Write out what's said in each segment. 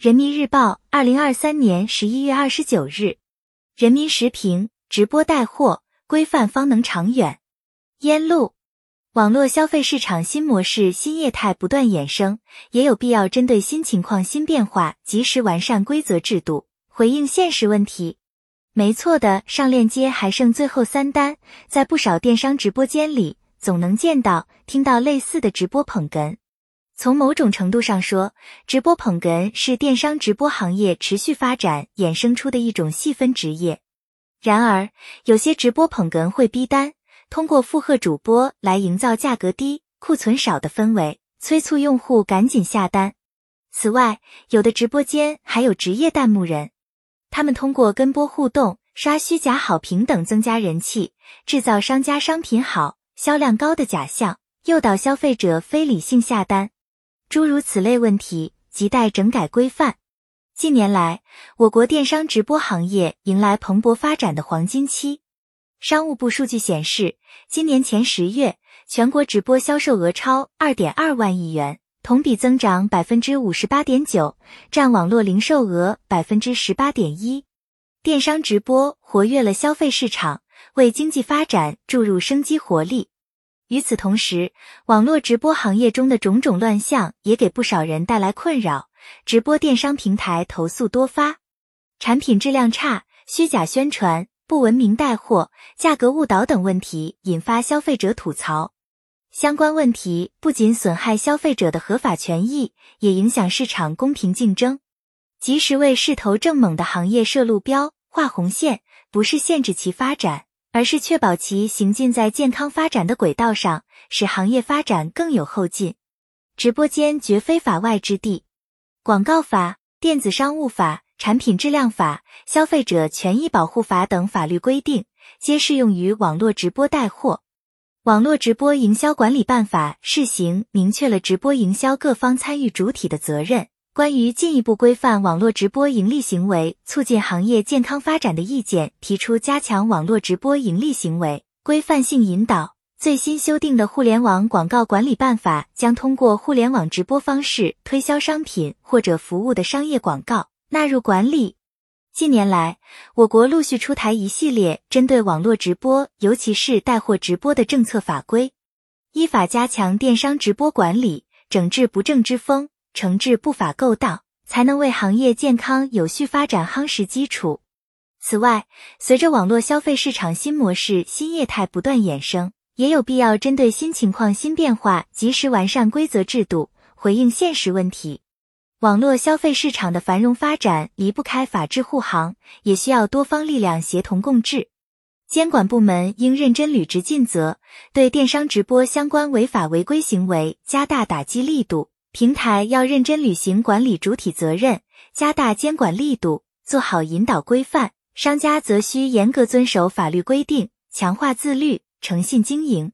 人民日报，二零二三年十一月二十九日。人民时评：直播带货规范方能长远。烟路，网络消费市场新模式、新业态不断衍生，也有必要针对新情况、新变化，及时完善规则制度，回应现实问题。没错的，上链接还剩最后三单，在不少电商直播间里，总能见到、听到类似的直播捧哏。从某种程度上说，直播捧哏是电商直播行业持续发展衍生出的一种细分职业。然而，有些直播捧哏会逼单，通过附和主播来营造价格低、库存少的氛围，催促用户赶紧下单。此外，有的直播间还有职业弹幕人，他们通过跟播互动、刷虚假好评等增加人气，制造商家商品好、销量高的假象，诱导消费者非理性下单。诸如此类问题亟待整改规范。近年来，我国电商直播行业迎来蓬勃发展的黄金期。商务部数据显示，今年前十月，全国直播销售额超二点二万亿元，同比增长百分之五十八点九，占网络零售额百分之十八点一。电商直播活跃了消费市场，为经济发展注入生机活力。与此同时，网络直播行业中的种种乱象也给不少人带来困扰。直播电商平台投诉多发，产品质量差、虚假宣传、不文明带货、价格误导等问题引发消费者吐槽。相关问题不仅损害消费者的合法权益，也影响市场公平竞争。及时为势头正猛的行业设路标、画红线，不是限制其发展。而是确保其行进在健康发展的轨道上，使行业发展更有后劲。直播间绝非法外之地。广告法、电子商务法、产品质量法、消费者权益保护法等法律规定，皆适用于网络直播带货。网络直播营销管理办法试行明确了直播营销各方参与主体的责任。关于进一步规范网络直播盈利行为、促进行业健康发展的意见，提出加强网络直播盈利行为规范性引导。最新修订的《互联网广告管理办法》将通过互联网直播方式推销商品或者服务的商业广告纳入管理。近年来，我国陆续出台一系列针对网络直播，尤其是带货直播的政策法规，依法加强电商直播管理，整治不正之风。惩治不法勾当，才能为行业健康有序发展夯实基础。此外，随着网络消费市场新模式、新业态不断衍生，也有必要针对新情况、新变化，及时完善规则制度，回应现实问题。网络消费市场的繁荣发展离不开法治护航，也需要多方力量协同共治。监管部门应认真履职尽责，对电商直播相关违法违规行为加大打击力度。平台要认真履行管理主体责任，加大监管力度，做好引导规范；商家则需严格遵守法律规定，强化自律，诚信经营。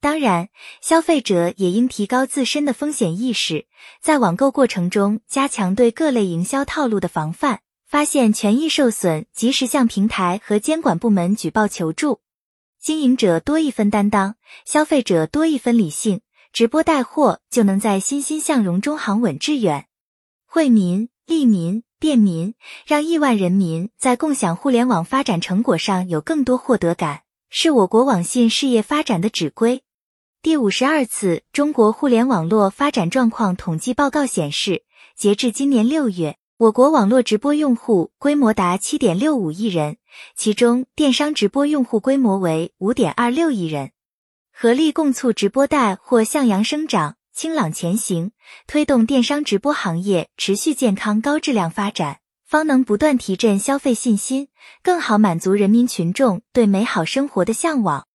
当然，消费者也应提高自身的风险意识，在网购过程中加强对各类营销套路的防范，发现权益受损，及时向平台和监管部门举报求助。经营者多一分担当，消费者多一分理性。直播带货就能在欣欣向荣中行稳致远，惠民、利民、便民，让亿万人民在共享互联网发展成果上有更多获得感，是我国网信事业发展的指归。第五十二次中国互联网络发展状况统计报告显示，截至今年六月，我国网络直播用户规模达七点六五亿人，其中电商直播用户规模为五点二六亿人。合力共促直播带货向阳生长、清朗前行，推动电商直播行业持续健康高质量发展，方能不断提振消费信心，更好满足人民群众对美好生活的向往。